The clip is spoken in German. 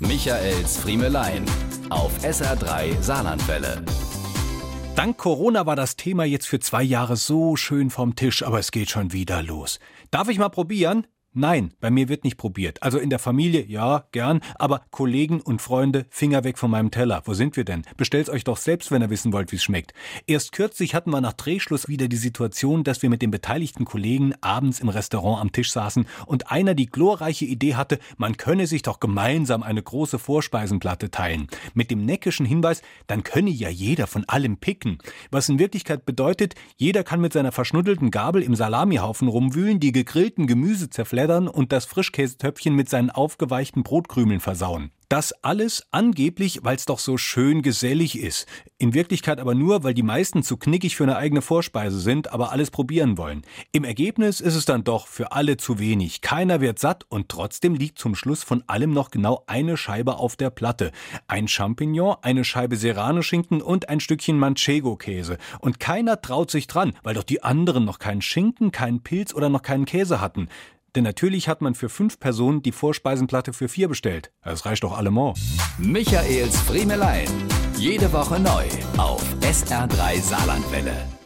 Michaels Friemelein auf SR3 Saarlandwelle. Dank Corona war das Thema jetzt für zwei Jahre so schön vom Tisch, aber es geht schon wieder los. Darf ich mal probieren? Nein, bei mir wird nicht probiert. Also in der Familie, ja, gern, aber Kollegen und Freunde, Finger weg von meinem Teller. Wo sind wir denn? Bestellt's euch doch selbst, wenn ihr wissen wollt, wie's schmeckt. Erst kürzlich hatten wir nach Drehschluss wieder die Situation, dass wir mit den beteiligten Kollegen abends im Restaurant am Tisch saßen und einer die glorreiche Idee hatte, man könne sich doch gemeinsam eine große Vorspeisenplatte teilen. Mit dem neckischen Hinweis, dann könne ja jeder von allem picken. Was in Wirklichkeit bedeutet, jeder kann mit seiner verschnuddelten Gabel im Salamihaufen rumwühlen, die gegrillten Gemüse zerfleddern zerfleddern und das Frischkäsetöpfchen mit seinen aufgeweichten Brotkrümeln versauen. Das alles angeblich, weil es doch so schön gesellig ist. In Wirklichkeit aber nur, weil die meisten zu knickig für eine eigene Vorspeise sind, aber alles probieren wollen. Im Ergebnis ist es dann doch für alle zu wenig. Keiner wird satt und trotzdem liegt zum Schluss von allem noch genau eine Scheibe auf der Platte. Ein Champignon, eine Scheibe Serrano-Schinken und ein Stückchen Manchego-Käse. Und keiner traut sich dran, weil doch die anderen noch keinen Schinken, keinen Pilz oder noch keinen Käse hatten. Denn natürlich hat man für fünf Personen die Vorspeisenplatte für vier bestellt. Das reicht doch allemal. Michaels Friemelein. Jede Woche neu auf SR3 Saarlandwelle.